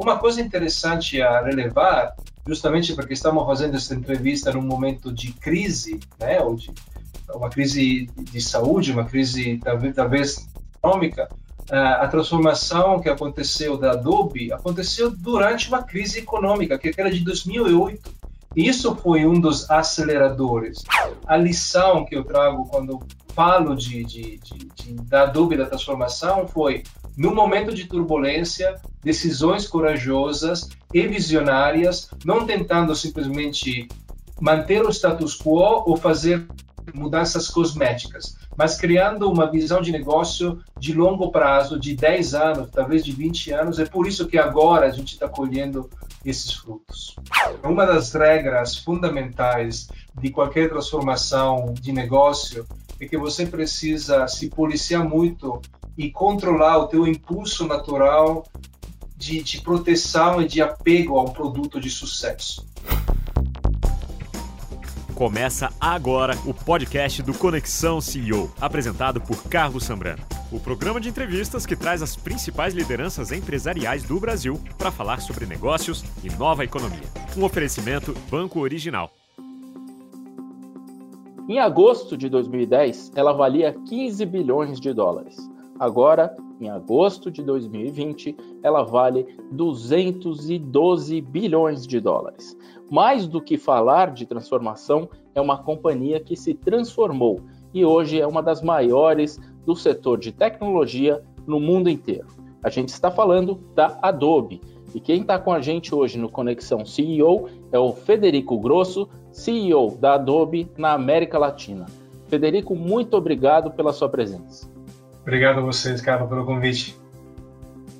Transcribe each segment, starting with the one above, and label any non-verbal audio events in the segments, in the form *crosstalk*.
Uma coisa interessante a relevar, justamente porque estamos fazendo essa entrevista num momento de crise, né, ou de uma crise de saúde, uma crise talvez, econômica, a transformação que aconteceu da Adobe aconteceu durante uma crise econômica, que era de 2008. Isso foi um dos aceleradores. A lição que eu trago quando falo de, de, de, de da Adobe da transformação foi no momento de turbulência, decisões corajosas e visionárias, não tentando simplesmente manter o status quo ou fazer mudanças cosméticas, mas criando uma visão de negócio de longo prazo, de 10 anos, talvez de 20 anos. É por isso que agora a gente está colhendo esses frutos. Uma das regras fundamentais de qualquer transformação de negócio é que você precisa se policiar muito e controlar o teu impulso natural de, de proteção e de apego a um produto de sucesso. Começa agora o podcast do Conexão CEO, apresentado por Carlos Sambrano. O programa de entrevistas que traz as principais lideranças empresariais do Brasil para falar sobre negócios e nova economia. Um oferecimento Banco Original. Em agosto de 2010, ela valia 15 bilhões de dólares. Agora, em agosto de 2020, ela vale 212 bilhões de dólares. Mais do que falar de transformação, é uma companhia que se transformou e hoje é uma das maiores do setor de tecnologia no mundo inteiro. A gente está falando da Adobe. E quem está com a gente hoje no Conexão CEO é o Federico Grosso, CEO da Adobe na América Latina. Federico, muito obrigado pela sua presença. Obrigado a vocês, Carlos, pelo convite.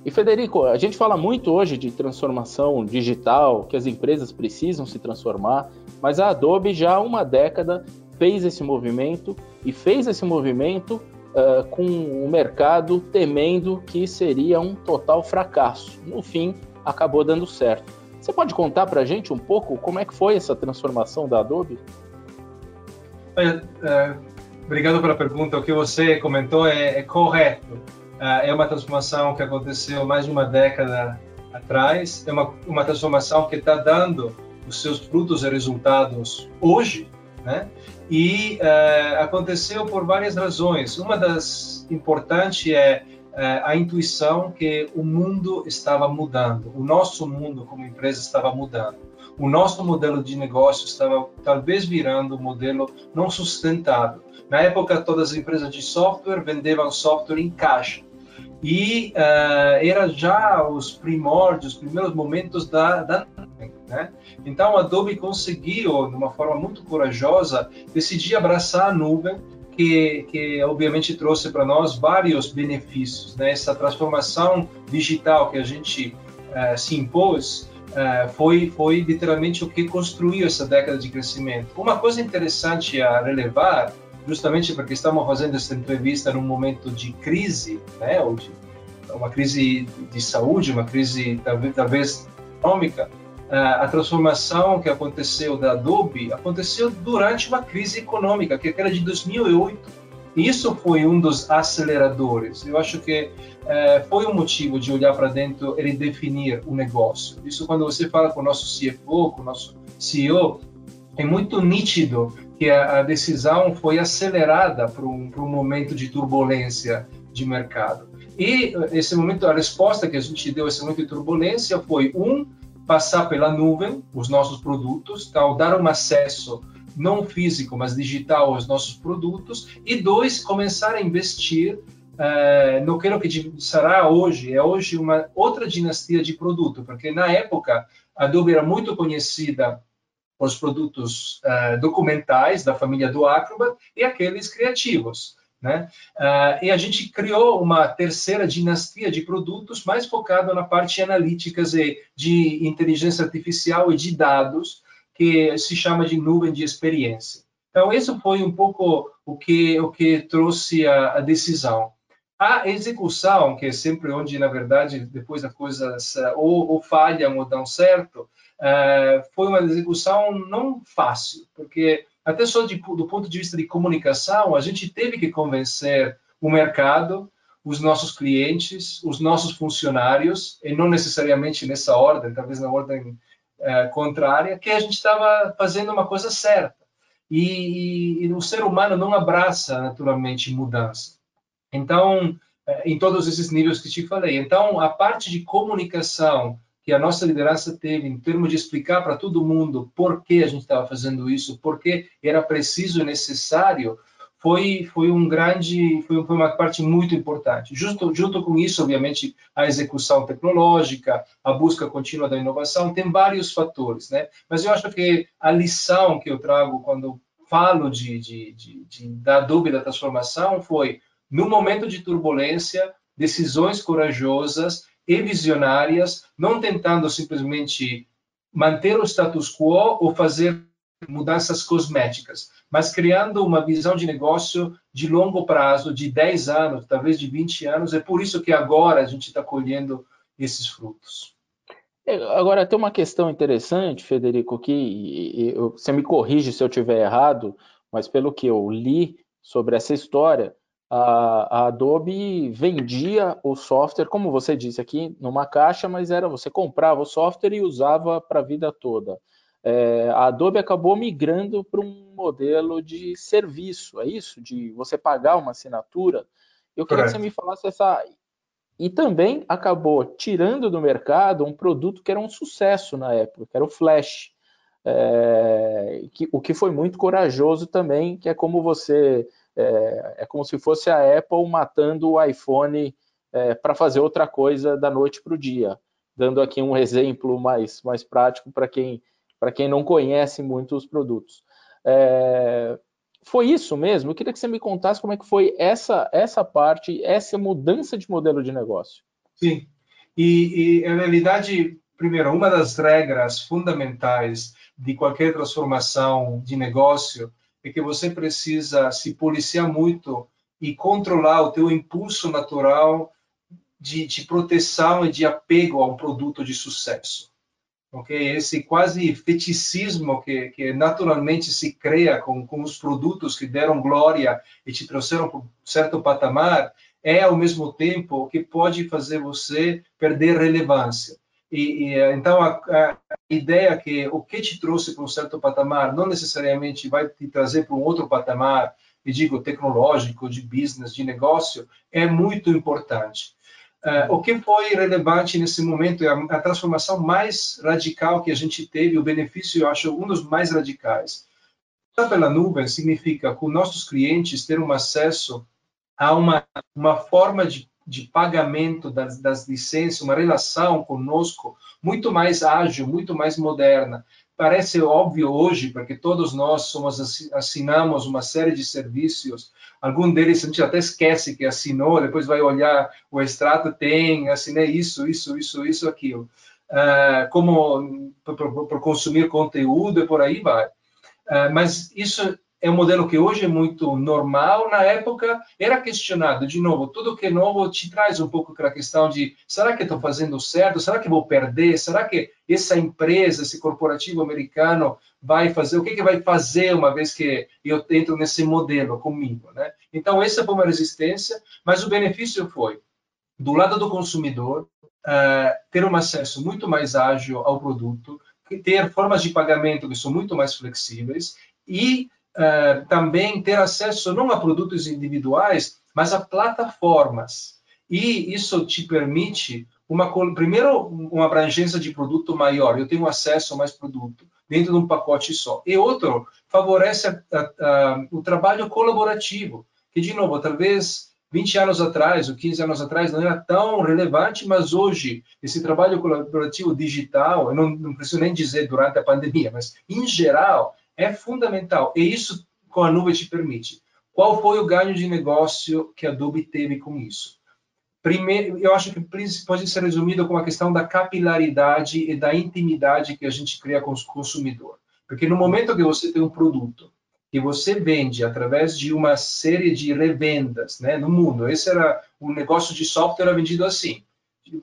E Federico, a gente fala muito hoje de transformação digital, que as empresas precisam se transformar, mas a Adobe já há uma década fez esse movimento e fez esse movimento uh, com o mercado temendo que seria um total fracasso. No fim, acabou dando certo. Você pode contar para a gente um pouco como é que foi essa transformação da Adobe? Olha, uh, obrigado pela pergunta. O que você comentou é, é correto ah, é uma transformação que aconteceu mais de uma década atrás, é uma, uma transformação que está dando os seus frutos e resultados hoje, né? E uh, aconteceu por várias razões. Uma das importantes é uh, a intuição que o mundo estava mudando, o nosso mundo como empresa estava mudando. O nosso modelo de negócio estava talvez virando um modelo não sustentável. Na época, todas as empresas de software vendiam software em caixa e uh, era já os primórdios, os primeiros momentos da, da né? Então a Adobe conseguiu, de uma forma muito corajosa, decidir abraçar a nuvem, que, que obviamente trouxe para nós vários benefícios, né? Essa transformação digital que a gente uh, se impôs uh, foi foi literalmente o que construiu essa década de crescimento. Uma coisa interessante a relevar justamente porque estamos fazendo essa entrevista num momento de crise, né, ou de uma crise de saúde, uma crise talvez, econômica, a transformação que aconteceu da Adobe aconteceu durante uma crise econômica, que era de 2008. Isso foi um dos aceleradores. Eu acho que é, foi um motivo de olhar para dentro e definir o negócio. Isso quando você fala com o nosso CFO, com o nosso CEO, é muito nítido que a, a decisão foi acelerada para um, um momento de turbulência de mercado. E esse momento, a resposta que a gente deu a esse momento de turbulência foi um passar pela nuvem os nossos produtos, dar um acesso não físico, mas digital aos nossos produtos, e dois começar a investir uh, no que que será hoje é hoje uma outra dinastia de produto, porque na época a Adobe era muito conhecida os produtos uh, documentais da família do Acrobat e aqueles criativos. Né? Uh, e a gente criou uma terceira dinastia de produtos mais focado na parte analíticas e de inteligência artificial e de dados, que se chama de nuvem de experiência. Então, isso foi um pouco o que, o que trouxe a, a decisão. A execução, que é sempre onde, na verdade, depois as coisas ou, ou falham ou dão certo, uh, foi uma execução não fácil, porque até só de, do ponto de vista de comunicação, a gente teve que convencer o mercado, os nossos clientes, os nossos funcionários, e não necessariamente nessa ordem, talvez na ordem é, contrária, que a gente estava fazendo uma coisa certa. E, e, e, o ser humano não abraça naturalmente mudança. Então, é, em todos esses níveis que te falei. Então, a parte de comunicação que a nossa liderança teve em termos de explicar para todo mundo por que a gente estava fazendo isso, por que era preciso e necessário, foi foi um grande foi, uma parte muito importante. Junto junto com isso, obviamente, a execução tecnológica, a busca contínua da inovação, tem vários fatores, né? Mas eu acho que a lição que eu trago quando falo de, de, de, de da dúvida da transformação foi no momento de turbulência, decisões corajosas e visionárias, não tentando simplesmente manter o status quo ou fazer mudanças cosméticas, mas criando uma visão de negócio de longo prazo, de 10 anos, talvez de 20 anos. É por isso que agora a gente está colhendo esses frutos. É, agora, tem uma questão interessante, Federico, que você me corrige se eu estiver errado, mas pelo que eu li sobre essa história, a, a, Adobe vendia o software, como você disse aqui, numa caixa, mas era você comprava o software e usava para a vida toda é, a Adobe acabou migrando para um modelo de serviço, é isso? De você pagar uma assinatura. Eu queria que você me falasse essa. E também acabou tirando do mercado um produto que era um sucesso na época, que era o Flash. É, que, o que foi muito corajoso também, que é como você. É, é como se fosse a Apple matando o iPhone é, para fazer outra coisa da noite para o dia. Dando aqui um exemplo mais, mais prático para quem quem não conhece muito os produtos. É, foi isso mesmo? Eu queria que você me contasse como é que foi essa, essa parte, essa mudança de modelo de negócio. Sim, e, e na realidade, primeiro, uma das regras fundamentais de qualquer transformação de negócio é que você precisa se policiar muito e controlar o teu impulso natural de, de proteção e de apego a um produto de sucesso ok? Esse quase feticismo que, que naturalmente se cria com, com os produtos que deram glória e te trouxeram para um certo patamar, é ao mesmo tempo o que pode fazer você perder relevância. E, e então a, a, ideia que o que te trouxe para um certo patamar não necessariamente vai te trazer para um outro patamar, e digo tecnológico, de business, de negócio, é muito importante. Uh, o que foi relevante nesse momento é a, a, transformação mais radical que a gente teve, o benefício, eu acho, um dos mais radicais. Pela nuvem significa que nossos clientes terem um acesso a uma, uma forma de, de pagamento das, das licenças, uma relação conosco muito mais ágil, muito mais moderna, parece óbvio hoje, porque todos nós somos assinamos uma série de serviços, algum deles a gente até esquece que assinou, depois vai olhar o extrato, tem, assinei isso, isso, isso, isso, aquilo. Uh, como por, consumir conteúdo e por aí vai. Uh, mas isso é um modelo que hoje é muito normal, na época era questionado. De novo, tudo que é novo te traz um pouco aquela questão de será que estou fazendo certo? Será que vou perder? Será que essa empresa, esse corporativo americano vai fazer? O que, que vai fazer uma vez que eu entro nesse modelo comigo? Né? Então, essa foi uma resistência, mas o benefício foi, do lado do consumidor, uh, ter um acesso muito mais ágil ao produto, ter formas de pagamento que são muito mais flexíveis e uh, também ter acesso não a produtos individuais, mas a plataformas. E isso te permite uma primeiro uma abrangência de produto maior. Eu tenho acesso a mais produto dentro de um pacote só. E outro favorece a, a, a, o trabalho colaborativo, que de novo talvez 20 anos atrás ou 15 anos atrás não era tão relevante, mas hoje esse trabalho colaborativo digital, eu não, não preciso nem dizer durante a pandemia, mas em geral é fundamental. E isso com a nuvem te permite. Qual foi o ganho de negócio que a Adobe teve com isso? Primeiro, eu acho que pode ser resumido com a questão da capilaridade e da intimidade que a gente cria com o consumidor. Porque no momento que você tem um produto que você vende através de uma série de revendas né, no mundo, esse era o negócio de software vendido assim.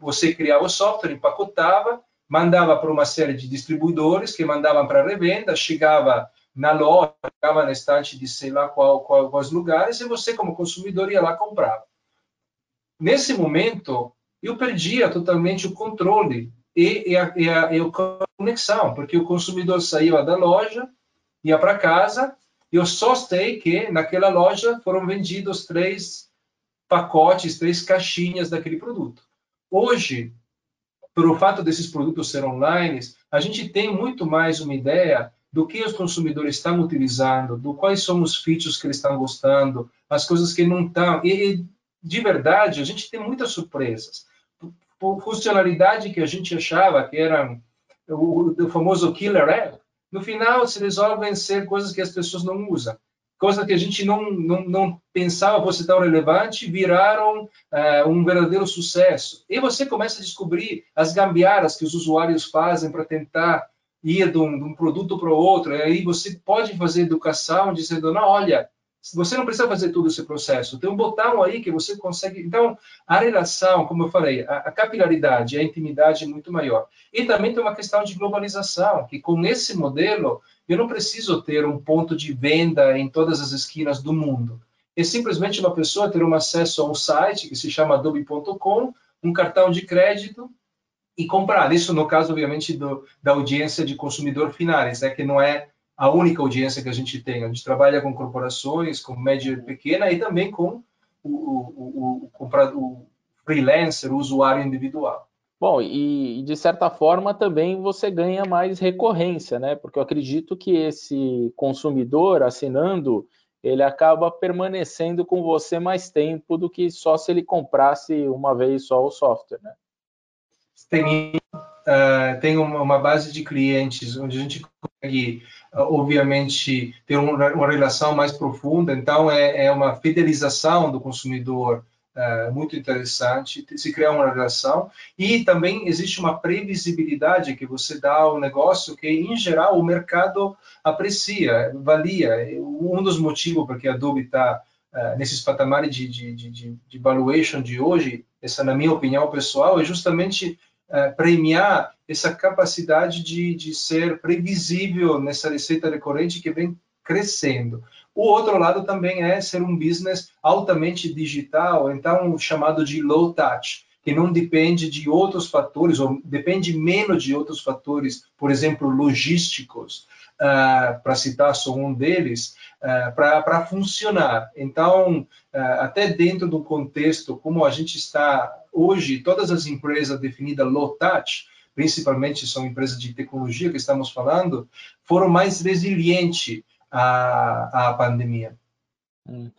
Você criava o software, empacotava, mandava para uma série de distribuidores que mandavam para revenda, chegava na loja, chegava na estante de sei lá qual, qual, quais lugares, e você, como consumidor, ia lá comprava. nesse momento, eu perdia totalmente o controle e, e, a, e, a, e a conexão, porque o consumidor saía da loja, ia para casa, eu só sei que naquela loja foram vendidos três pacotes, três caixinhas daquele produto. Hoje, pelo fato desses produtos serem online, a gente tem muito mais uma ideia do que os consumidores estão utilizando, do quais são os features que eles estão gostando, as coisas que não estão. E, de verdade, a gente tem muitas surpresas. Por funcionalidade que a gente achava que eram o, o famoso killer app, no final se resolvem ser coisas que as pessoas não usam. Coisas que a gente não, não, não pensava fosse tão relevante, viraram uh, um verdadeiro sucesso. E você começa a descobrir as gambiarras que os usuários fazem para tentar ir de um, de um produto para o outro. E aí você pode fazer educação dizendo, não, olha, você não precisa fazer todo esse processo. Tem um botão aí que você consegue. Então, a relação, como eu falei, a, a, capilaridade, a intimidade é muito maior. E também tem uma questão de globalização, que com esse modelo, eu não preciso ter um ponto de venda em todas as esquinas do mundo. É simplesmente uma pessoa ter um acesso a um site que se chama adobe.com, um cartão de crédito e comprar. Isso no caso, obviamente, do, da audiência de consumidor finais, né, que não é a única audiência que a gente tem. A gente trabalha com corporações, com média e pequena e também com o, o, o, o freelancer, o usuário individual. Bom, e de certa forma também você ganha mais recorrência, né? Porque eu acredito que esse consumidor assinando, ele acaba permanecendo com você mais tempo do que só se ele comprasse uma vez só o software, né? tem, uh, tem uma, uma, base de clientes onde a gente consegue, uh, obviamente, ter uma, relação mais profunda. Então, é, é uma fidelização do consumidor uh, muito interessante, se criar uma relação. E também existe uma previsibilidade que você dá ao negócio que, em geral, o mercado aprecia, valia. Um dos motivos porque a Adobe está Uh, nesses patamares de, de, de, de, valuation de hoje, essa na minha opinião pessoal, é justamente premiar essa capacidade de, de ser previsível nessa receita recorrente que vem crescendo. O outro lado também é ser um business altamente digital, então chamado de low touch, que não depende de outros fatores, ou depende menos de outros fatores, por exemplo, logísticos, uh, para citar só um deles, uh, para funcionar. Então, uh, até dentro do contexto, como a gente está hoje, todas as empresas definidas low touch, principalmente são empresas de tecnologia que estamos falando, foram mais resilientes à, à pandemia. Hum.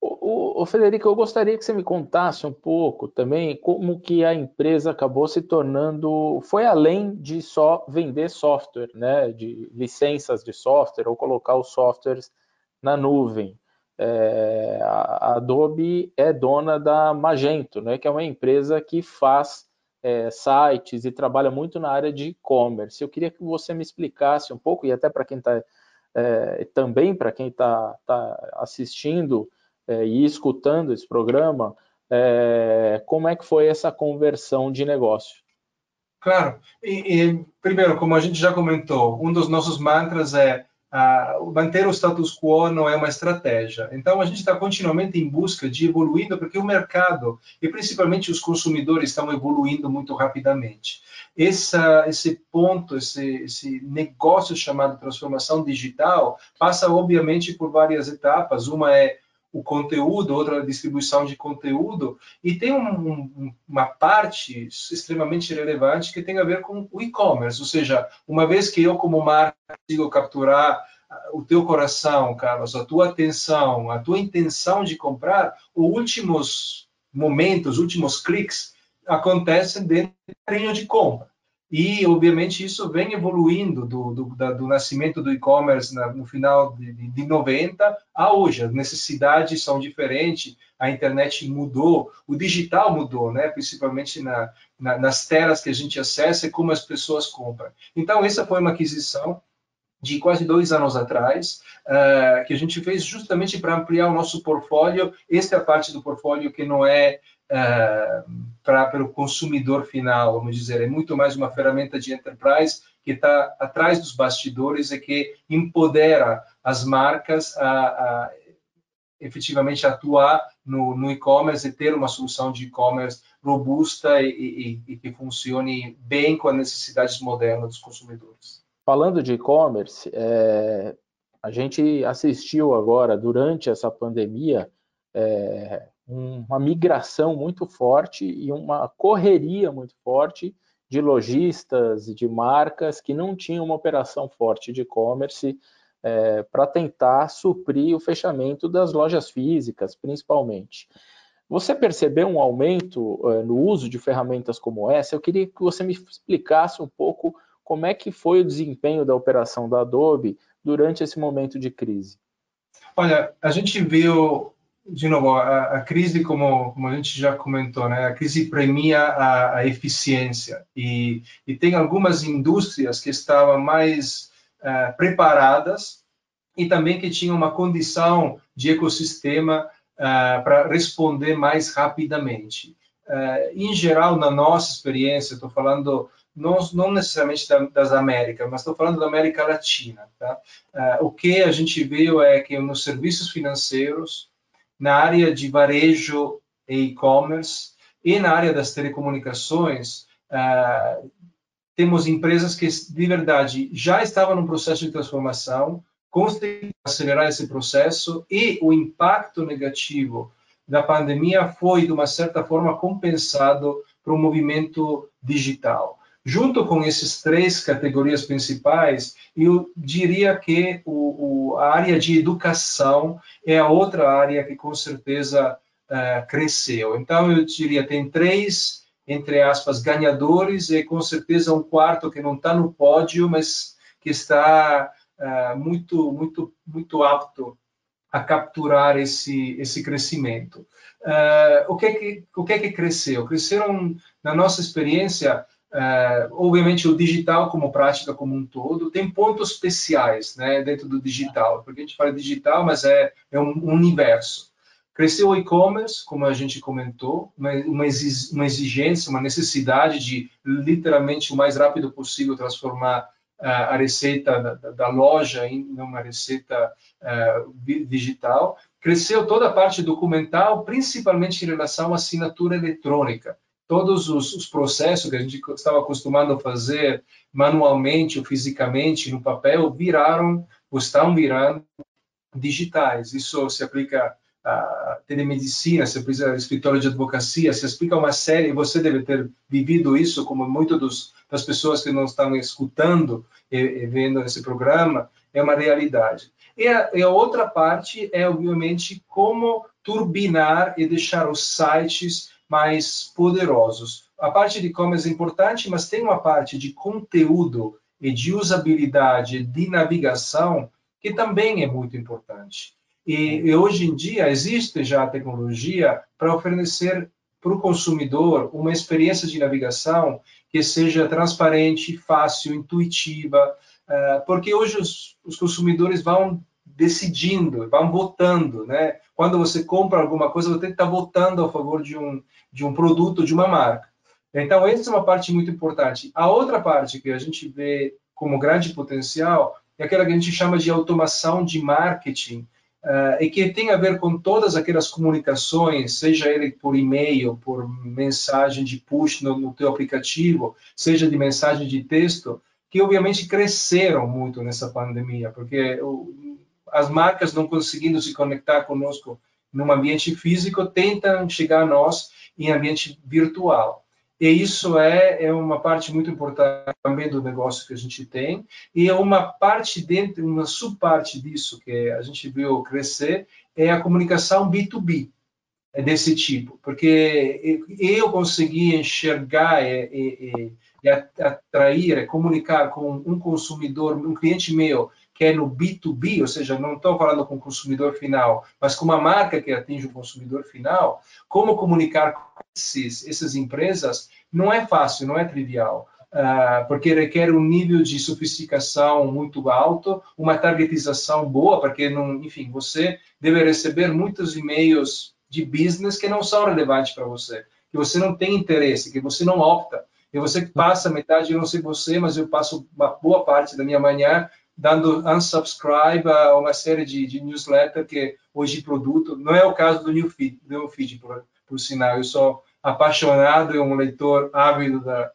O, o, Federico, eu gostaria que você me contasse um pouco também como que a empresa acabou se tornando, foi além de só vender software, né, de licenças de software ou colocar os softwares na nuvem. É, a Adobe é dona da Magento, né, que é uma empresa que faz é, sites e trabalha muito na área de e-commerce. Eu queria que você me explicasse um pouco, e até para quem está, é, também para quem está tá assistindo, é, e escutando esse programa, é, como é que foi essa conversão de negócio? Claro. E, e, primeiro, como a gente já comentou, um dos nossos mantras é manter o status quo não é uma estratégia. Então, a gente está continuamente em busca de evoluindo, porque o mercado e principalmente os consumidores estão evoluindo muito rapidamente. Essa, esse ponto, esse, esse negócio chamado transformação digital, passa obviamente por várias etapas. Uma é o conteúdo, outra distribuição de conteúdo, e tem um, um, uma parte extremamente relevante que tem a ver com o e-commerce, ou seja, uma vez que eu como marca consigo capturar ah, o teu coração, Carlos, a tua atenção, a tua intenção de comprar, os últimos momentos, os últimos cliques acontecem dentro do carinho de compra. E, obviamente, isso vem evoluindo do, do, da, do nascimento do e-commerce no final de, de 90 a hoje. As necessidades são diferentes, a internet mudou, o digital mudou, né? principalmente na, na, nas telas que a gente acessa e como as pessoas compram. Então, essa foi uma aquisição de quase dois anos atrás, uh, que a gente fez justamente para ampliar o nosso portfólio. Esta é a parte do portfólio que não é uh, para o consumidor final, vamos dizer, é muito mais uma ferramenta de enterprise que está atrás dos bastidores e que empodera as marcas a, a efetivamente atuar no, no e-commerce e ter uma solução de e-commerce robusta e, e, e, que funcione bem com as necessidades modernas dos consumidores. Falando de e-commerce, é, a gente assistiu agora, durante essa pandemia, é, uma migração muito forte e uma correria muito forte de lojistas e de marcas que não tinham uma operação forte de e-commerce é, para tentar suprir o fechamento das lojas físicas, principalmente. Você percebeu um aumento é, no uso de ferramentas como essa? Eu queria que você me explicasse um pouco como é que foi o desempenho da operação da Adobe durante esse momento de crise. Olha, a gente viu de novo, a, a, crise, como, como a gente já comentou, né, a crise premia a, a eficiência e, e, tem algumas indústrias que estavam mais uh, preparadas e também que tinham uma condição de ecossistema uh, para responder mais rapidamente. Uh, em geral, na nossa experiência, estou falando não, não necessariamente da, das Américas, mas estou falando da América Latina. Tá? o que a gente viu é que nos serviços financeiros na área de varejo e e-commerce e na área das telecomunicações, uh, temos empresas que, de verdade, já estavam no processo de transformação, conseguiram acelerar esse processo e o impacto negativo da pandemia foi, de uma certa forma, compensado para o movimento digital. Junto com essas três categorias principais, eu diria que o, o, a área de educação é a outra área que com certeza uh, cresceu. Então, eu diria tem três, entre aspas, ganhadores e com certeza um quarto que não está no pódio, mas que está uh, muito, muito, muito apto a capturar esse, esse crescimento. Uh, o, que é que, o que é que cresceu? Cresceram, na nossa experiência, Uh, obviamente o digital como prática como um todo tem pontos especiais né, dentro do digital, porque a gente fala digital, mas é, é um universo. Cresceu o e-commerce, como a gente comentou, uma, exigência, uma necessidade de literalmente o mais rápido possível transformar uh, a receita da, da, loja em uma receita uh, digital. Cresceu toda a parte documental, principalmente em relação à assinatura eletrônica todos os, os, processos que a gente estava acostumado a fazer manualmente ou fisicamente no papel viraram ou estão virando digitais. Isso se aplica à telemedicina, se aplica ao escritório de advocacia, se aplica a uma série, você deve ter vivido isso, como muitas das pessoas que não estão escutando e, e vendo esse programa, é uma realidade. E a, e a outra parte é, obviamente, como turbinar e deixar os sites mais poderosos. A parte de e-commerce é importante, mas tem uma parte de conteúdo e de usabilidade, de navegação, que também é muito importante. E, e hoje em dia existe já a tecnologia para oferecer para o consumidor uma experiência de navegação que seja transparente, fácil, intuitiva, uh, porque hoje os, os consumidores vão decidindo, vão votando, né? Quando você compra alguma coisa, você está votando a favor de um, de um produto, de uma marca. Então, essa é uma parte muito importante. A outra parte que a gente vê como grande potencial é aquela que a gente chama de automação de marketing, uh, e que tem a ver com todas aquelas comunicações, seja ele por e-mail, por mensagem de push no, no teu aplicativo, seja de mensagem de texto, que obviamente cresceram muito nessa pandemia, porque o, as marcas não conseguindo se conectar conosco num ambiente físico, tentam chegar a nós em ambiente virtual. E isso é, é uma parte muito importante também do negócio que a gente tem, e é uma parte dentro, uma subparte disso que a gente viu crescer, é a comunicação B2B é desse tipo, porque eu consegui enxergar e, e, e atrair, comunicar com um consumidor, um cliente meu, que é no B2B, ou seja, não estou falando com o consumidor final, mas com uma marca que atinge o consumidor final, como comunicar com esses, essas empresas não é fácil, não é trivial. Uh, porque requer um nível de sofisticação muito alto, uma targetização boa, porque, não, enfim, você deve receber muitos e-mails de business que não são relevantes para você, que você não tem interesse, que você não opta, e você passa metade, eu não sei você, mas eu passo uma boa parte da minha manhã dando unsubscribe a uma série de, de newsletter que hoje produto. Não é o caso do New Feed, do Feed por, por sinal. Eu sou apaixonado e um leitor ávido da,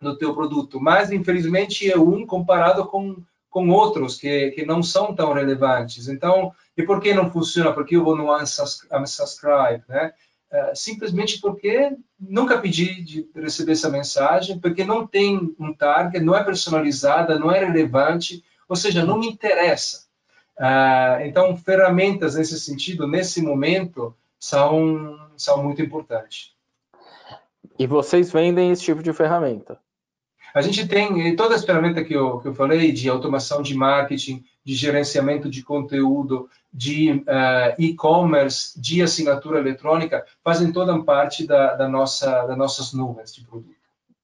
do teu produto, mas infelizmente é um comparado com com outros que, que não são tão relevantes. Então, e por que não funciona? Porque eu vou no unsubscribe, né? Uh, simplesmente porque nunca pedi de receber essa mensagem, porque não tem um target, não é personalizada, não é relevante, ou seja, não me interessa. Uh, então, ferramentas nesse sentido, nesse momento, são, são muito importantes. E vocês vendem esse tipo de ferramenta? A gente tem toda a ferramenta que eu, que eu falei de automação de marketing, de gerenciamento de conteúdo, de uh, e-commerce, de assinatura eletrônica, fazem toda parte da, da nossa, das nossas nuvens de produto.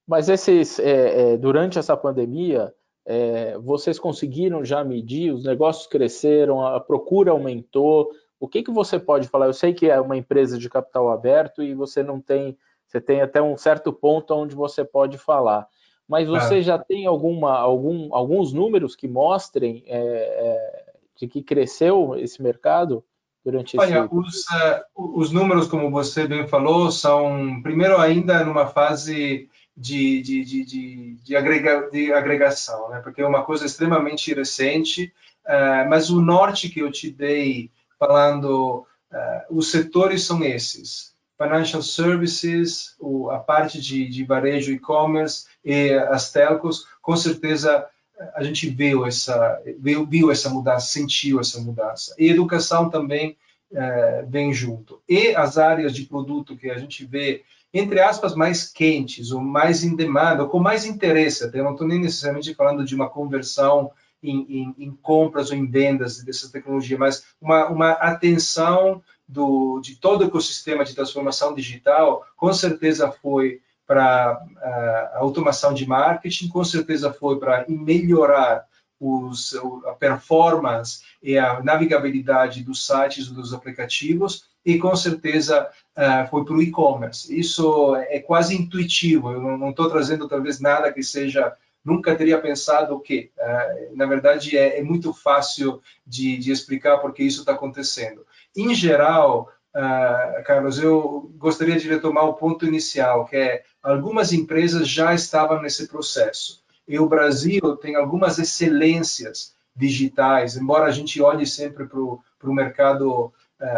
Mas esses, é, é, durante essa pandemia, é, vocês conseguiram já medir, os negócios cresceram, a procura aumentou. O que, que você pode falar? Eu sei que é uma empresa de capital aberto e você não tem, você tem até um certo ponto onde você pode falar mas você é. já tem alguma, algum, alguns números que mostrem é, é, de que cresceu esse mercado durante esse Olha, os, uh, os números, como você bem falou, são, primeiro, ainda numa fase de, de, de, de, de, agrega, de agregação, né? porque é uma coisa extremamente recente, uh, mas o norte que eu te dei falando, uh, os setores são esses financial services, a parte de, de varejo e-commerce e as telcos, com certeza a gente viu essa, viu, viu essa mudança, sentiu essa mudança. E educação também é, vem junto. E as áreas de produto que a gente vê, entre aspas, mais quentes, ou mais em demanda, ou com mais interesse, até. Não estou nem necessariamente falando de uma conversão em, em, em, compras ou em vendas dessa tecnologia, mas uma, uma atenção do, de todo o ecossistema de transformação digital, com certeza foi para a automação de marketing, com certeza foi para melhorar os, a performance e a navegabilidade dos sites dos aplicativos e com certeza uh, foi para o e-commerce. Isso é quase intuitivo. Eu não estou trazendo talvez nada que seja nunca teria pensado o. Uh, na verdade é, é, muito fácil de, de explicar porque isso está acontecendo. Em geral, uh, Carlos, eu gostaria de retomar o ponto inicial, que é algumas empresas já estavam nesse processo. E o Brasil tem algumas excelências digitais, embora a gente olhe sempre para o mercado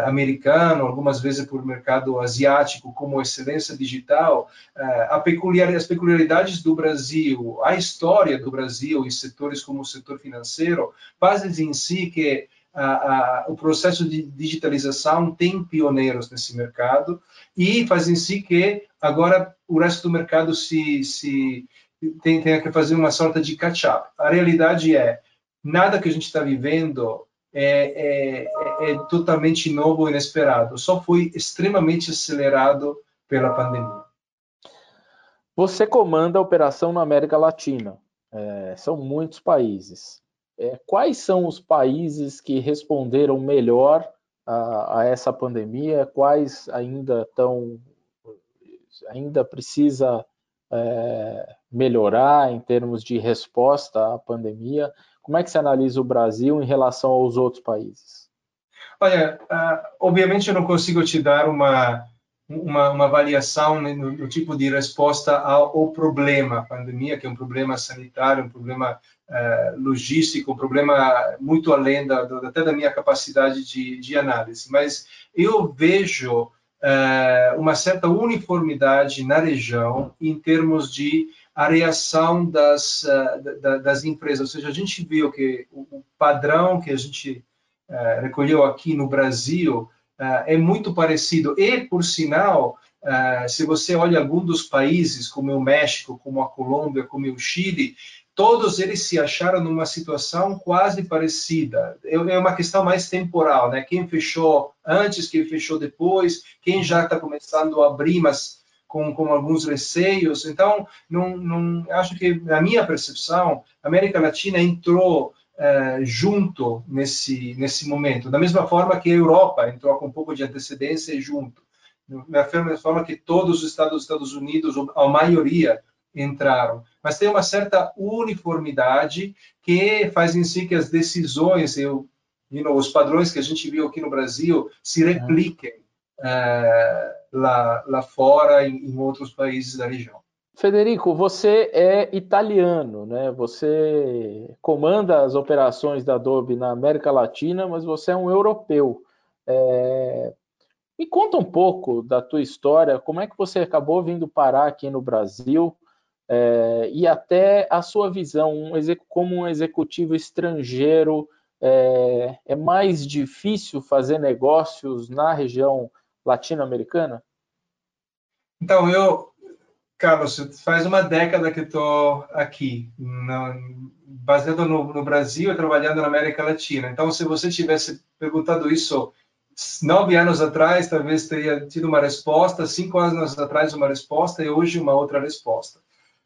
americano, algumas vezes o mercado asiático como excelência digital, uh, peculiar, as peculiaridades do Brasil, a história do Brasil em setores como o setor financeiro, fazem em si que a, a, o processo de digitalização tem pioneiros nesse mercado e faz em si que agora o resto do mercado se, se tem, tem que fazer uma sorte de catch-up. A realidade é, nada que a gente está vivendo é, é, é, totalmente novo e inesperado, só foi extremamente acelerado pela pandemia. Você comanda a operação na América Latina, é, são muitos países é, quais são os países que responderam melhor a, a essa pandemia? Quais ainda estão ainda precisa é, melhorar em termos de resposta à pandemia? Como é que se analisa o Brasil em relação aos outros países? Olha, uh, obviamente eu não consigo te dar uma uma, uma avaliação né, no, no, tipo de resposta ao, ao, problema, a pandemia, que é um problema sanitário, um problema uh, logístico, um problema muito além da, do, até da minha capacidade de, de análise. Mas eu vejo uh, uma certa uniformidade na região em termos de a reação das, da, das empresas. Ou seja, a gente viu que o, padrão que a gente recolheu aqui no Brasil uh, é muito parecido. E, por sinal, se você olha algum dos países, como o México, como a Colômbia, como o Chile, todos eles se acharam numa situação quase parecida. É, é uma questão mais temporal, né? Quem fechou antes, quem fechou depois, quem já está começando a abrir, mas com, com alguns receios. Então, não, não, acho que, na minha percepção, a América Latina entrou é, junto nesse, nesse momento, da mesma forma que a Europa entrou com um pouco de antecedência junto, da mesma forma que todos os Estados, Estados Unidos, a maioria, entraram. Mas tem uma certa uniformidade que faz em si que as decisões, know, os padrões que a gente viu aqui no Brasil se repliquem é, lá, lá fora, em, em outros países da região. Federico, você é italiano, né? Você comanda as operações da Adobe na América Latina, mas você é um europeu. É... Me conta um pouco da tua história, como é que você acabou vindo parar aqui no Brasil é... e até a sua visão um como um executivo estrangeiro. É... é mais difícil fazer negócios na região latino-americana? Então, eu, Carlos, faz uma década que estou aqui, baseado no, no, Brasil e trabalhando na América Latina. Então, se você tivesse perguntado isso nove anos atrás, talvez teria tido uma resposta, cinco anos atrás uma resposta e hoje uma outra resposta.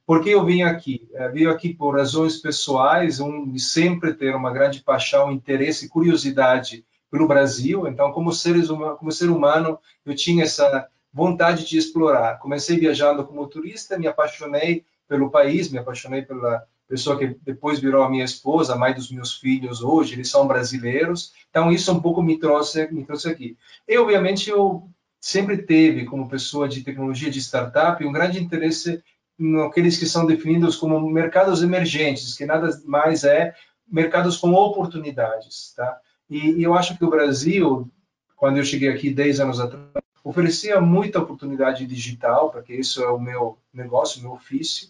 Por que eu vim aqui? Eu vim aqui por razões pessoais, um de sempre ter uma grande paixão, interesse, curiosidade pelo Brasil. Então, como, seres como ser humano, eu tinha essa vontade de explorar. Comecei viajando como turista, me apaixonei pelo país, me apaixonei pela pessoa que depois virou a minha esposa, a mãe dos meus filhos hoje, eles são brasileiros. Então isso um pouco me trouxe me trouxe aqui. E obviamente eu sempre teve como pessoa de tecnologia de startup um grande interesse naqueles que são definidos como mercados emergentes, que nada mais é mercados com oportunidades, tá? E, e eu acho que o Brasil, quando eu cheguei aqui 10 anos atrás, oferecia muita oportunidade digital, porque isso é o meu negócio, meu ofício.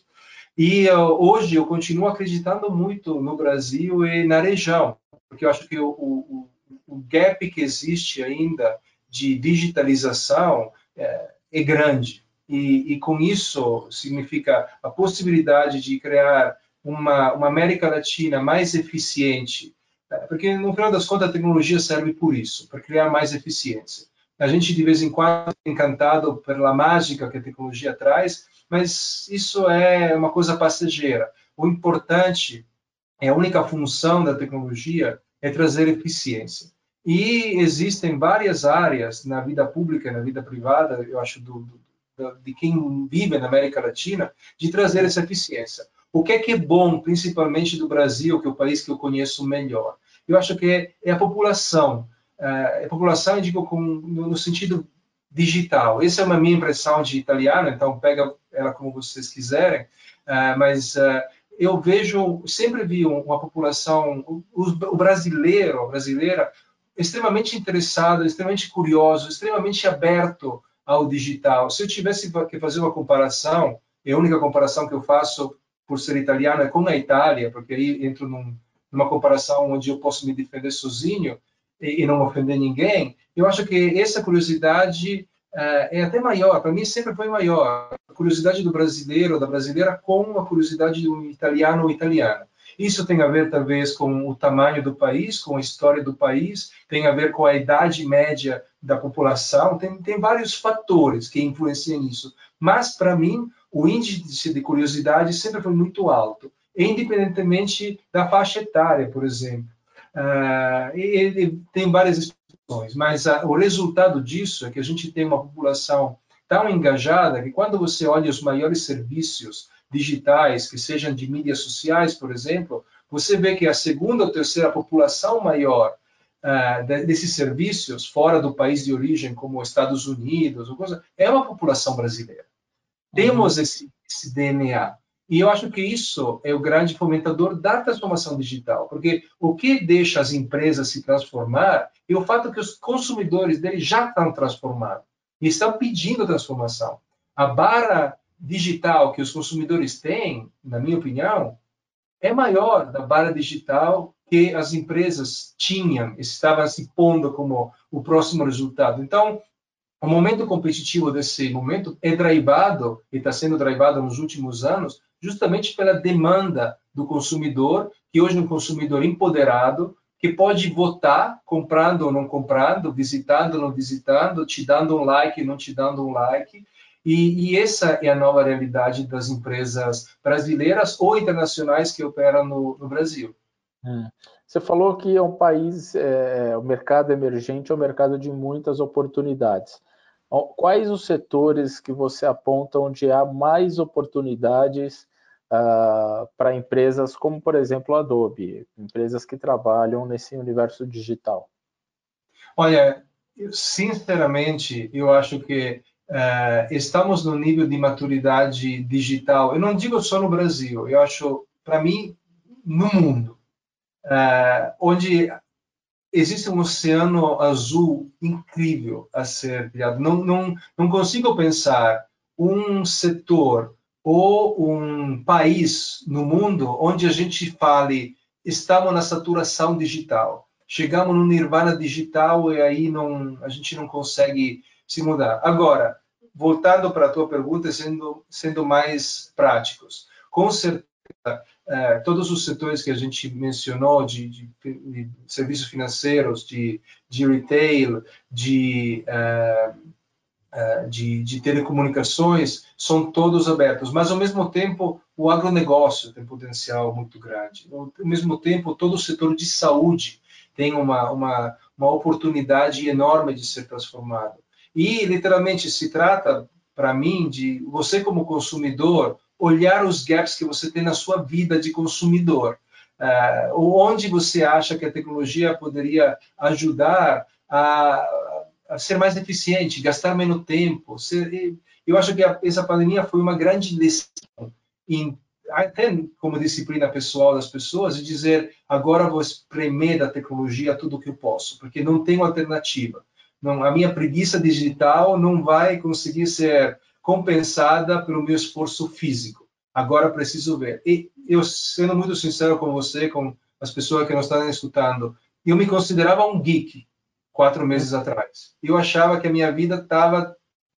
E uh, hoje eu continuo acreditando muito no Brasil e na região, porque eu acho que o, o, o gap que existe ainda de digitalização é, é grande. E, e, com isso significa a possibilidade de criar uma, uma América Latina mais eficiente, porque no final das contas a tecnologia serve por isso, para criar mais eficiência. A gente de vez em quando é encantado pela mágica que a tecnologia traz, mas isso é uma coisa passageira. O importante, é a única função da tecnologia é trazer eficiência. E existem várias áreas na vida pública, na vida privada, eu acho, do, do, de quem vive na América Latina, de trazer essa eficiência. O que é que é bom, principalmente do Brasil, que é o país que eu conheço melhor? Eu acho que é, é a população uh, a população, digo, com, no, sentido digital. Essa é uma minha impressão de italiano, então pega ela como vocês quiserem, uh, mas uh, eu vejo, sempre vi uma população, o, brasileiro, a brasileira, extremamente interessado, extremamente curioso, extremamente aberto ao digital. Se eu tivesse que fazer uma comparação, e a única comparação que eu faço por ser italiano é com a Itália, porque aí entro num, numa comparação onde eu posso me defender sozinho, e, e não ofender ninguém, eu acho que essa curiosidade uh, é até maior, para mim sempre foi maior, a curiosidade do brasileiro, da brasileira, com a curiosidade do italiano ou italiana. Isso tem a ver, talvez, com o tamanho do país, com a história do país, tem a ver com a idade média da população, tem, tem vários fatores que influenciam isso. Mas, para mim, o índice de curiosidade sempre foi muito alto, independentemente da faixa etária, por exemplo. Uh, ele tem várias explicações, mas uh, o resultado disso é que a gente tem uma população tão engajada que quando você olha os maiores serviços digitais, que sejam de mídias sociais, por exemplo, você vê que a segunda ou terceira população maior uh, desses serviços fora do país de origem, como os Estados Unidos, coisa, é uma população brasileira. Temos uhum. esse, esse DNA. E eu acho que isso é o grande fomentador da transformação digital, porque o que deixa as empresas se transformar é o fato que os consumidores deles já estão transformados e estão pedindo transformação. A barra digital que os consumidores têm, na minha opinião, é maior da barra digital que as empresas tinham, estavam se pondo como o próximo resultado. Então, o momento competitivo desse momento é drivado, e está sendo drivado nos últimos anos, justamente pela demanda do consumidor, que hoje é um consumidor empoderado, que pode votar comprando ou não comprando, visitando ou não visitando, te dando um like ou não te dando um like. E, e, essa é a nova realidade das empresas brasileiras ou internacionais que operam no, no Brasil. Hum. Você falou que é um país, é, o mercado emergente é um mercado de muitas oportunidades. Quais os setores que você aponta onde há mais oportunidades uh, para empresas como, por exemplo, a Adobe, empresas que trabalham nesse universo digital? Olha, sinceramente, eu acho que uh, estamos no nível de maturidade digital. Eu não digo só no Brasil, eu acho, para mim, no mundo, uh, onde existe um oceano azul incrível a ser criado. Não, não, não consigo pensar um setor ou um país no mundo onde a gente fale estamos na saturação digital, chegamos no nirvana digital e aí não, a gente não consegue se mudar. Agora, voltando para a tua pergunta, sendo, sendo mais práticos, com certeza é, todos os setores que a gente mencionou, de, de, de serviços financeiros, de, de retail, de, é, é, de, de, telecomunicações, são todos abertos. Mas, ao mesmo tempo, o agronegócio tem potencial muito grande. Ao mesmo tempo, todo o setor de saúde tem uma, uma, uma oportunidade enorme de ser transformado. E, literalmente, se trata, para mim, de você, como consumidor, olhar os gaps que você tem na sua vida de consumidor. Uh, onde você acha que a tecnologia poderia ajudar a, a ser mais eficiente, gastar menos tempo. Ser, eu acho que a, essa pandemia foi uma grande lição, em, até como disciplina pessoal das pessoas, de dizer agora vou espremer da tecnologia tudo o que eu posso, porque não tenho alternativa. Não, a minha preguiça digital não vai conseguir ser compensada pelo meu esforço físico. Agora preciso ver. E eu, sendo muito sincero com você, com as pessoas que nos estão escutando, eu me considerava um geek quatro meses atrás. Eu achava que a minha vida estava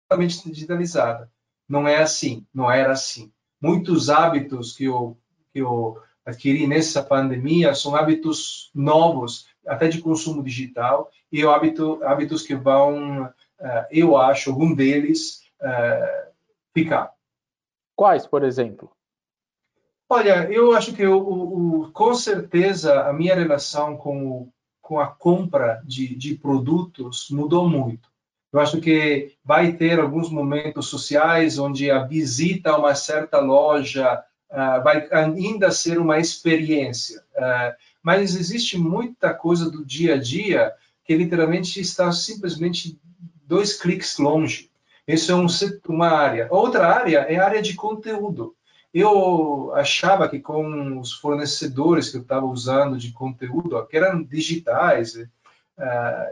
totalmente digitalizada. Não é assim, não era assim. Muitos hábitos que eu, que eu adquiri nessa pandemia são hábitos novos, até de consumo digital, e hábito, hábitos que vão, eh, eu acho, algum deles é, ficar. Quais, por exemplo? Olha, eu acho que o, o, com certeza a minha relação com, com a compra de, de produtos mudou muito. Eu acho que vai ter alguns momentos sociais onde a visita a uma certa loja uh, vai ainda ser uma experiência. Uh, mas existe muita coisa do dia a dia que literalmente está simplesmente dois cliques longe. Isso é um, uma área. Outra área é a área de conteúdo. Eu achava que com os fornecedores que eu estava usando de conteúdo, que eram digitais, uh,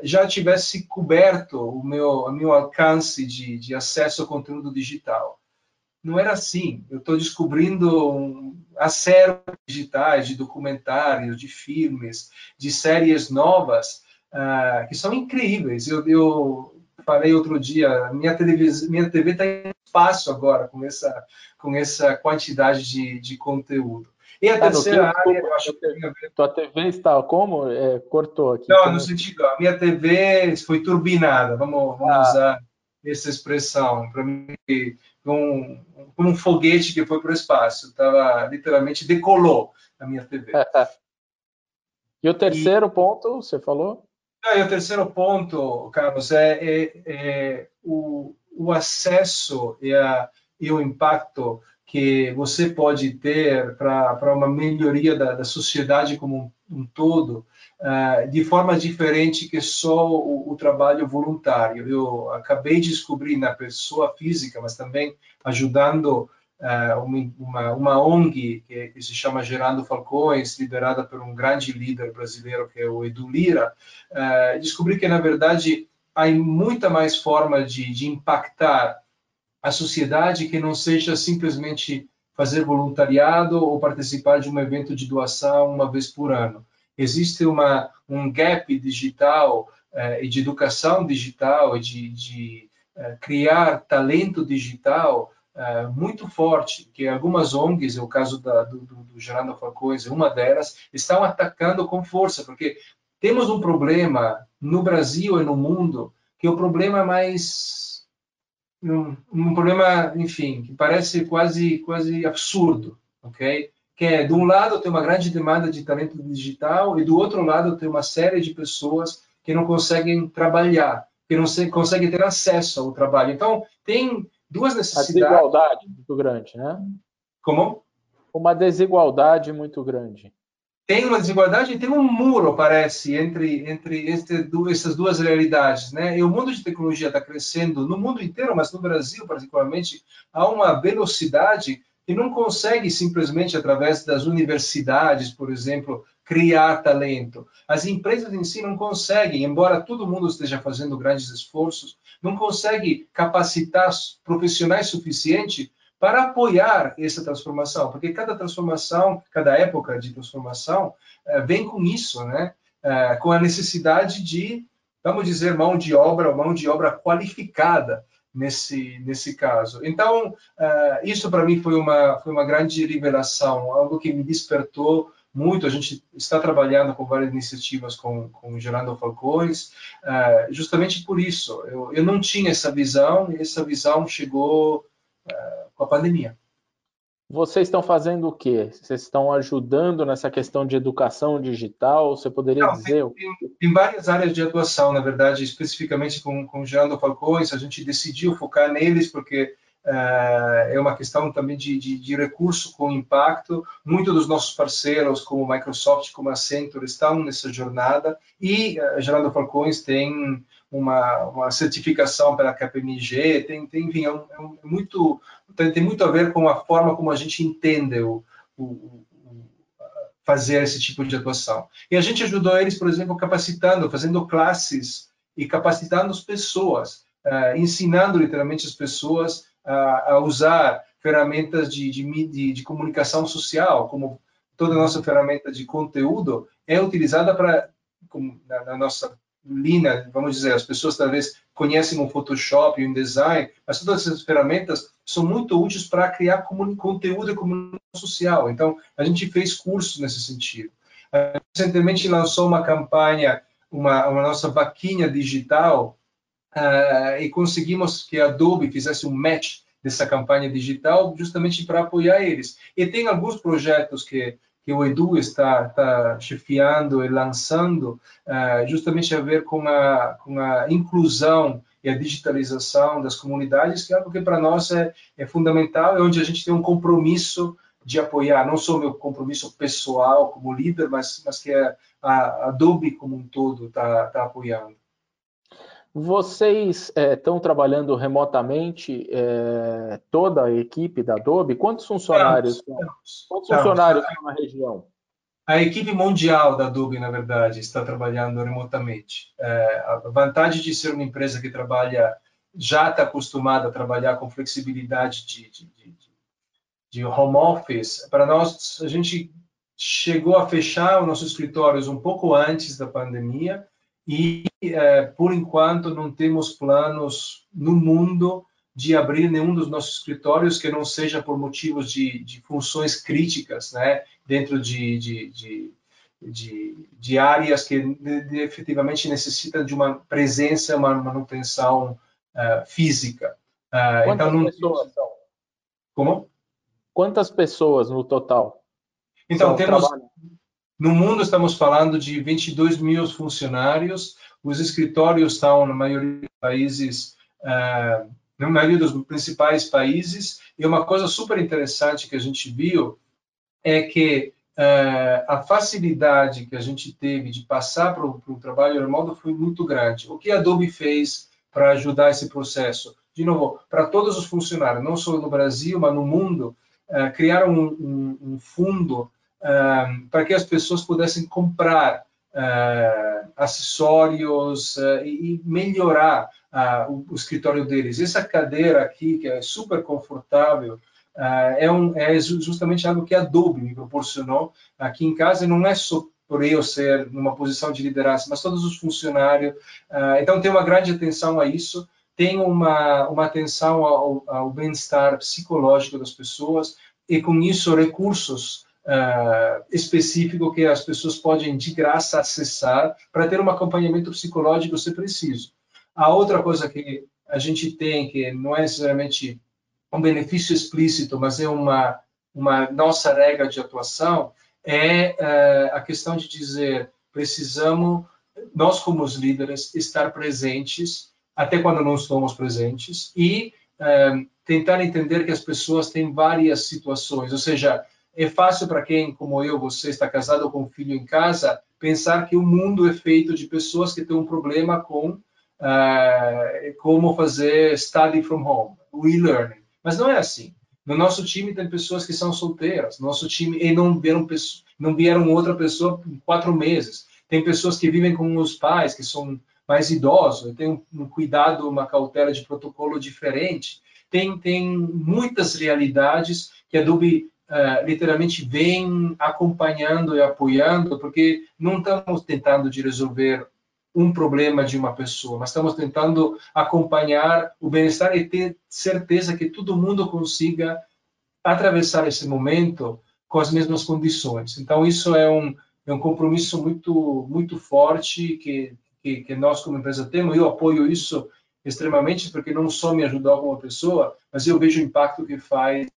já tivesse coberto o meu, o meu alcance de, de acesso ao conteúdo digital. Não era assim. Eu estou descobrindo um, acervos digitais de documentários, de filmes, de séries novas, uh, que são incríveis. Eu, eu falei outro dia, minha, televisão, minha TV está em espaço agora com essa, com essa quantidade de, de conteúdo. E a ah, terceira que, área, eu acho que tem a ver... Tua TV está como? É, cortou aqui. Não, no sentido, a minha TV foi turbinada, vamos, vamos ah. usar essa expressão, para mim, como um, um, foguete que foi para o espaço, tava, literalmente decolou a minha TV. *laughs* e o terceiro e... ponto, você falou? E o terceiro ponto, Carlos, é, é, é o, o, acesso e, a, e, o impacto que você pode ter para uma melhoria da, da, sociedade como um, um todo, uh, de forma diferente que só o, o, trabalho voluntário. Eu acabei de descobrir na pessoa física, mas também ajudando uma, uma, ONG que, que, se chama Gerando Falcões, liderada por um grande líder brasileiro que é o Edu Lira, uh, descobri que, na verdade, há muita mais forma de, de impactar a sociedade que não seja simplesmente fazer voluntariado ou participar de um evento de doação uma vez por ano. Existe uma, um gap digital uh, e de educação digital de, de criar talento digital uh, muito forte, que algumas ONGs, é o caso da, do, do, do Gerando Falcões, uma delas, estão atacando com força, porque temos um problema no Brasil e no mundo, que é o problema mais um, um, problema, enfim, que parece quase quase absurdo, ok? Que é, de um lado tem uma grande demanda de talento digital e do outro lado tem uma série de pessoas que não conseguem trabalhar que não se, conseguem ter acesso ao trabalho. Então, tem duas necessidades. A desigualdade muito grande, né? Como? Uma desigualdade muito grande. Tem uma desigualdade e tem um muro, parece, entre, entre este, essas duas realidades. Né? E o mundo de tecnologia está crescendo no mundo inteiro, mas no Brasil, particularmente, há uma velocidade que não consegue simplesmente, através das universidades, por exemplo, criar talento. As empresas em si não conseguem, embora todo mundo esteja fazendo grandes esforços, não consegue capacitar profissionais suficientes para apoiar essa transformação, porque cada transformação, cada época de transformação eh, vem com isso, né? Eh, com a necessidade de, vamos dizer, mão de obra, mão de obra qualificada nesse nesse caso. Então, eh, isso para mim foi uma foi uma grande revelação, algo que me despertou muito. A gente está trabalhando com várias iniciativas com, com Gerando Falcões, uh, justamente por isso. Eu, eu não tinha essa visão e essa visão chegou uh, com a pandemia. Vocês estão fazendo o quê? Vocês estão ajudando nessa questão de educação digital? Você poderia Não, dizer? Tem, tem, várias áreas de atuação, na verdade, especificamente com, com Gerando Falcões. A gente decidiu focar neles porque é uma questão também de, de, de, recurso com impacto. Muitos dos nossos parceiros, como Microsoft, como Accenture, estão nessa jornada e uh, Gerando Falcões tem uma, uma certificação pela KPMG, tem, tem enfim, é, um, é, um, é muito, tem, tem, muito a ver com a forma como a gente entende o, o, o, fazer esse tipo de atuação. E a gente ajudou eles, por exemplo, capacitando, fazendo classes e capacitando as pessoas, uh, ensinando literalmente as pessoas a, usar ferramentas de, de, de, comunicação social, como toda a nossa ferramenta de conteúdo é utilizada para, na, na, nossa linha, vamos dizer, as pessoas talvez conhecem o Photoshop o InDesign, mas todas essas ferramentas são muito úteis para criar conteúdo e comunicação social. Então, a gente fez cursos nesse sentido. Recentemente lançou uma campanha, uma, uma nossa vaquinha digital, uh, e conseguimos que a Adobe fizesse um match dessa campanha digital justamente para apoiar eles. E tem alguns projetos que que o Edu está, está chefiando e lançando, uh, justamente a ver com a, com a inclusão e a digitalização das comunidades, que é algo que para nós é, é fundamental, é onde a gente tem um compromisso de apoiar, não só meu compromisso pessoal como líder, mas, mas que a, a Adobe como um todo está tá apoiando. Vocês estão é, trabalhando remotamente, é, toda a equipe da Adobe? Quantos funcionários? Estamos, Quantos funcionários estão na região? A equipe mundial da Adobe, na verdade, está trabalhando remotamente. É, a vantagem de ser uma empresa que trabalha, já está acostumada a trabalhar com flexibilidade de, de, de, de home office, para nós, a gente chegou a fechar os nossos escritórios um pouco antes da pandemia, e, é, por enquanto, não temos planos no mundo de abrir nenhum dos nossos escritórios que não seja por motivos de, de funções críticas, né, dentro de, de, de, de, áreas que efetivamente necessitam de uma presença, uma manutenção uh, física. Uh, então, não... pessoas são? Como? Quantas pessoas no total? Então, temos? No mundo, estamos falando de 22 mil funcionários. Os escritórios estão na maioria dos países, uh, na maioria dos principais países. E uma coisa super interessante que a gente viu é que uh, a facilidade que a gente teve de passar para o trabalho remoto foi muito grande. O que a Adobe fez para ajudar esse processo? De novo, para todos os funcionários, não só no Brasil, mas no mundo, uh, criaram um, um, um fundo para que as pessoas pudessem comprar uh, acessórios uh, e, melhorar uh, o, escritório deles. Essa cadeira aqui, que é super confortável, é, um, é, justamente algo que a Adobe me proporcionou aqui em casa, e não é só por eu ser numa posição de liderança, mas todos os funcionários. então, tem uma grande atenção a isso, tem uma, uma atenção ao, ao bem-estar psicológico das pessoas, e com isso, recursos uh, específico que as pessoas podem de graça acessar para ter um acompanhamento psicológico se preciso. A outra coisa que a gente tem, que não é necessariamente um benefício explícito, mas é uma, uma nossa regra de atuação, é uh, a questão de dizer precisamos, nós como os líderes, estar presentes até quando não estamos presentes, e é, tentar entender que as pessoas têm várias situações, ou seja, é fácil para quem, como eu, você está casado com um filho em casa, pensar que o mundo é feito de pessoas que têm um problema com uh, como fazer study from home, e-learning. Mas não é assim. No nosso time tem pessoas que são solteiras. No nosso time e não vieram não vieram outra pessoa em quatro meses. Tem pessoas que vivem com os pais que são mais idosos. Tem um, um cuidado, uma cautela de protocolo diferente. Tem tem muitas realidades que a Adobe uh, literalmente vem acompanhando e apoiando, porque não estamos tentando de resolver um problema de uma pessoa, mas estamos tentando acompanhar o bem-estar e ter certeza que todo mundo consiga atravessar esse momento com as mesmas condições. Então isso é um é um compromisso muito muito forte que, que, que nós como empresa temos. Eu apoio isso extremamente porque não só me ajudou como pessoa, mas eu vejo o impacto que faz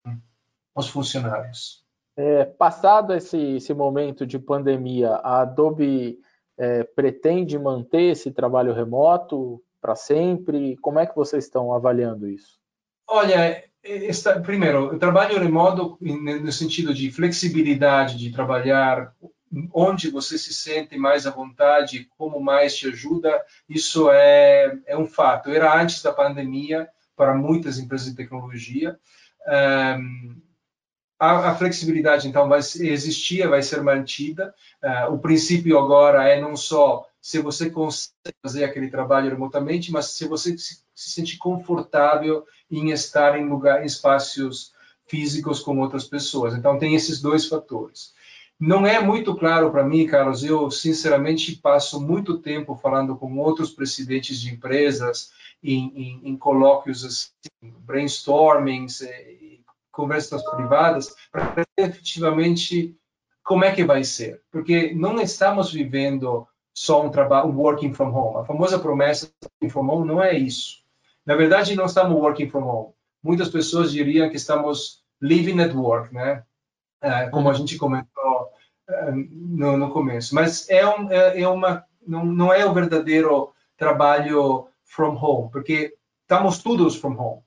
aos funcionários. É, passado esse, esse momento de pandemia, a Adobe é, pretende manter esse trabalho remoto para sempre? Como é que vocês estão avaliando isso? Olha, esta, primeiro, o trabalho remoto no sentido de flexibilidade de trabalhar onde você se sente mais à vontade, como mais te ajuda, isso é, é um fato. Era antes da pandemia para muitas empresas de tecnologia. Um, a, a, flexibilidade, então, vai existir, vai ser mantida. Uh, o princípio agora é não só se você consegue fazer aquele trabalho remotamente, mas se você se, se sente confortável em estar em lugar, em espaços físicos com outras pessoas. Então, tem esses dois fatores. Não é muito claro para mim, Carlos. Eu, sinceramente, passo muito tempo falando com outros presidentes de empresas em, em, em colóquios assim, brainstormings, conversas privadas para ver efetivamente como é que vai ser, porque não estamos vivendo só um trabalho, um working from home. A famosa promessa working from home não é isso. Na verdade, não estamos working from home. Muitas pessoas diriam que estamos living at work, né? É, como a gente comentou é, no, no, começo. Mas é, um, é, é uma, não, não é o verdadeiro trabalho from home, porque estamos todos from home.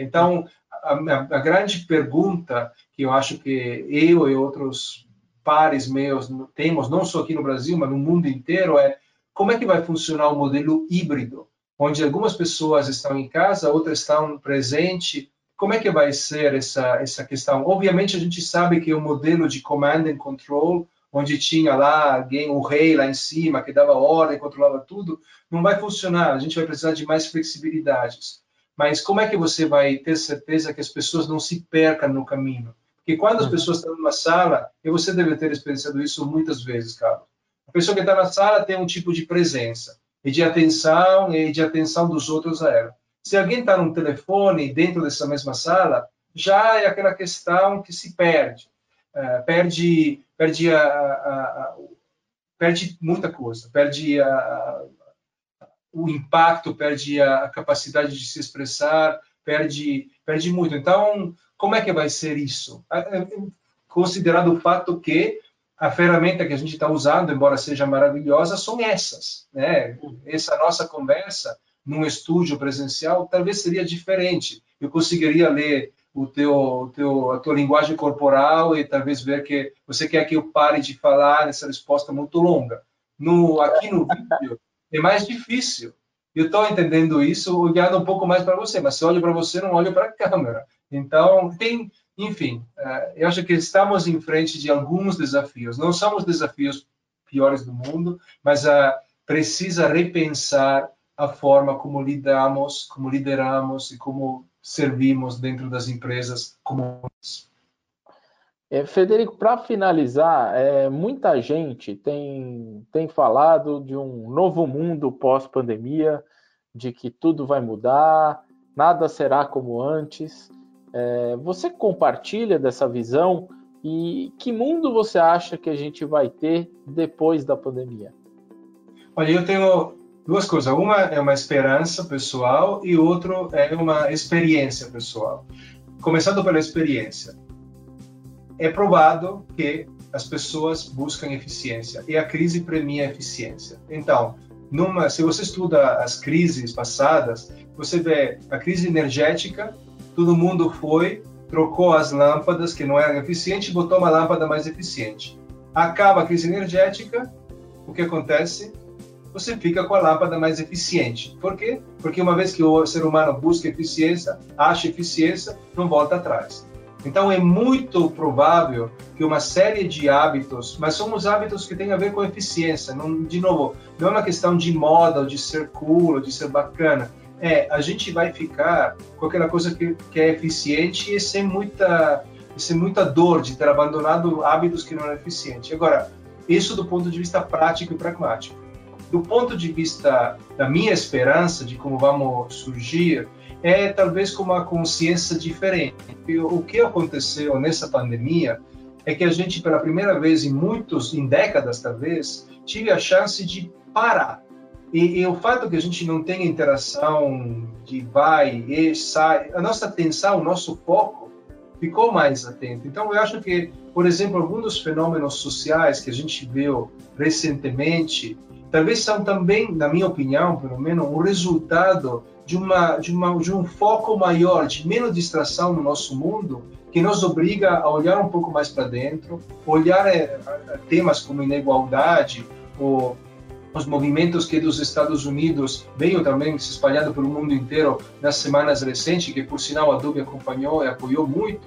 Então, a, a, grande pergunta que eu acho que eu e outros pares meus temos, não só aqui no Brasil, mas no mundo inteiro, é como é que vai funcionar o modelo híbrido, onde algumas pessoas estão em casa, outras estão presentes. Como é que vai ser essa, essa questão? Obviamente, a gente sabe que o modelo de command and control, onde tinha lá alguém, o rei lá em cima, que dava ordem, controlava tudo, não vai funcionar. A gente vai precisar de mais flexibilidades. Mas como é que você vai ter certeza que as pessoas não se percam no caminho? Porque quando as uhum. pessoas estão numa sala, e você deve ter experienciado isso muitas vezes, Carlos, a pessoa que está na sala tem um tipo de presença e de atenção e de atenção dos outros a ela. Se alguém está no telefone dentro dessa mesma sala, já é aquela questão que se perde. Uh, perde perde, a, a, a, perde muita coisa, perde a, o impacto, perde a capacidade de se expressar, perde, perde muito. Então, como é que vai ser isso? É, considerado o fato que a ferramenta que a gente está usando, embora seja maravilhosa, são essas. Né? Essa nossa conversa num estúdio presencial talvez seria diferente. Eu conseguiria ler o teu, teu, a tua linguagem corporal e talvez ver que você quer que eu pare de falar nessa resposta muito longa. No, aqui no vídeo, é mais difícil. Eu estou entendendo isso olhando um pouco mais para você, mas se olho para você, não olho para a câmera. Então, tem, enfim, uh, eu acho que estamos em frente de alguns desafios. Não são os desafios piores do mundo, mas uh, precisa repensar a forma como lidamos, como lideramos e como servimos dentro das empresas comuns. É, Federico, para finalizar, é, muita gente tem, tem falado de um novo mundo pós-pandemia, de que tudo vai mudar, nada será como antes. É, você compartilha dessa visão e que mundo você acha que a gente vai ter depois da pandemia? Olha, eu tenho duas coisas. Uma é uma esperança pessoal e outro é uma experiência pessoal. Começando pela experiência é provado que as pessoas buscam eficiência e a crise premia a eficiência. Então, numa, se você estuda as crises passadas, você vê a crise energética, todo mundo foi, trocou as lâmpadas que não eram eficientes e botou uma lâmpada mais eficiente. Acaba a crise energética, o que acontece? Você fica com a lâmpada mais eficiente. Por quê? Porque uma vez que o ser humano busca eficiência, acha eficiência, não volta atrás. Então é muito provável que uma série de hábitos, mas são os hábitos que têm a ver com eficiência. Não, de novo, não é uma questão de moda, ou de ser cool, ou de ser bacana. É, a gente vai ficar com aquela coisa que, que é eficiente e sem muita, sem muita dor de ter abandonado hábitos que não eram eficientes. Agora, isso do ponto de vista prático e pragmático. Do ponto de vista da minha esperança de como vamos surgir, é talvez com uma consciência diferente. O que aconteceu nessa pandemia é que a gente, pela primeira vez em muitos, em décadas talvez, tive a chance de parar. E, e o fato que a gente não tem interação de vai e sai, a nossa atenção, o nosso foco ficou mais atento. Então, eu acho que, por exemplo, alguns dos fenômenos sociais que a gente viu recentemente, talvez são também, na minha opinião, pelo menos, um resultado de, uma, de, uma, de um foco maior, de menos distração no nosso mundo, que nos obriga a olhar um pouco mais para dentro, olhar é, temas como inigualdade, ou os movimentos que dos Estados Unidos veio também se espalhando pelo mundo inteiro nas semanas recentes, que por sinal a Adobe acompanhou e apoiou muito,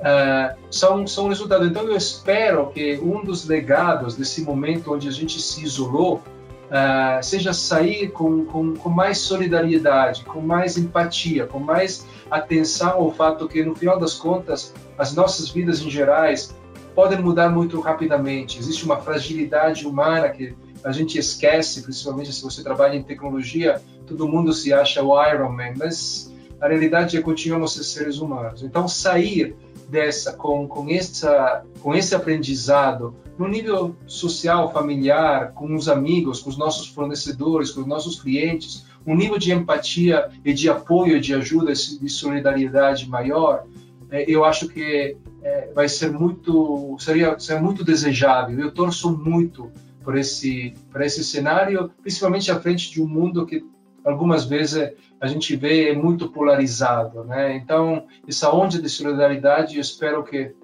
uh, são, são resultados. Então eu espero que um dos legados desse momento onde a gente se isolou uh, seja sair com, com, com, mais solidariedade, com mais empatia, com mais atenção ao fato que, no final das contas, as nossas vidas em gerais podem mudar muito rapidamente. Existe uma fragilidade humana que a gente esquece, principalmente se você trabalha em tecnologia, todo mundo se acha o Iron Man, mas a realidade é que continuamos ser seres humanos. Então, sair dessa com, com, essa, com esse aprendizado no nível social, familiar, com os amigos, com os nossos fornecedores, com os nossos clientes, um nível de empatia e de apoio, de ajuda, de solidariedade maior, é, eu acho que é, vai ser muito, seria, seria muito desejável. Eu torço muito por esse, por esse cenário, principalmente à frente de um mundo que algumas vezes a gente vê muito polarizado, né? Então, essa onda de solidariedade, eu espero que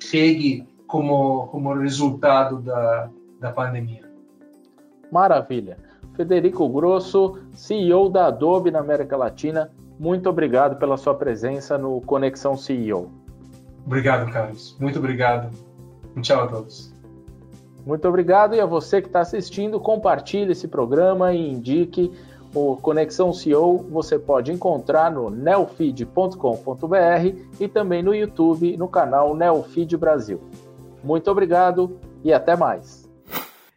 chegue como, como resultado da, da pandemia. Maravilha. Federico Grosso, CEO da Adobe na América Latina, muito obrigado pela sua presença no Conexão CEO. Obrigado, Carlos. Muito obrigado. Um tchau a todos. Muito obrigado e a você que está assistindo, compartilhe esse programa e indique o Conexão CEO. Você pode encontrar no neofeed.com.br e também no YouTube no canal Neofeed Brasil. Muito obrigado e até mais.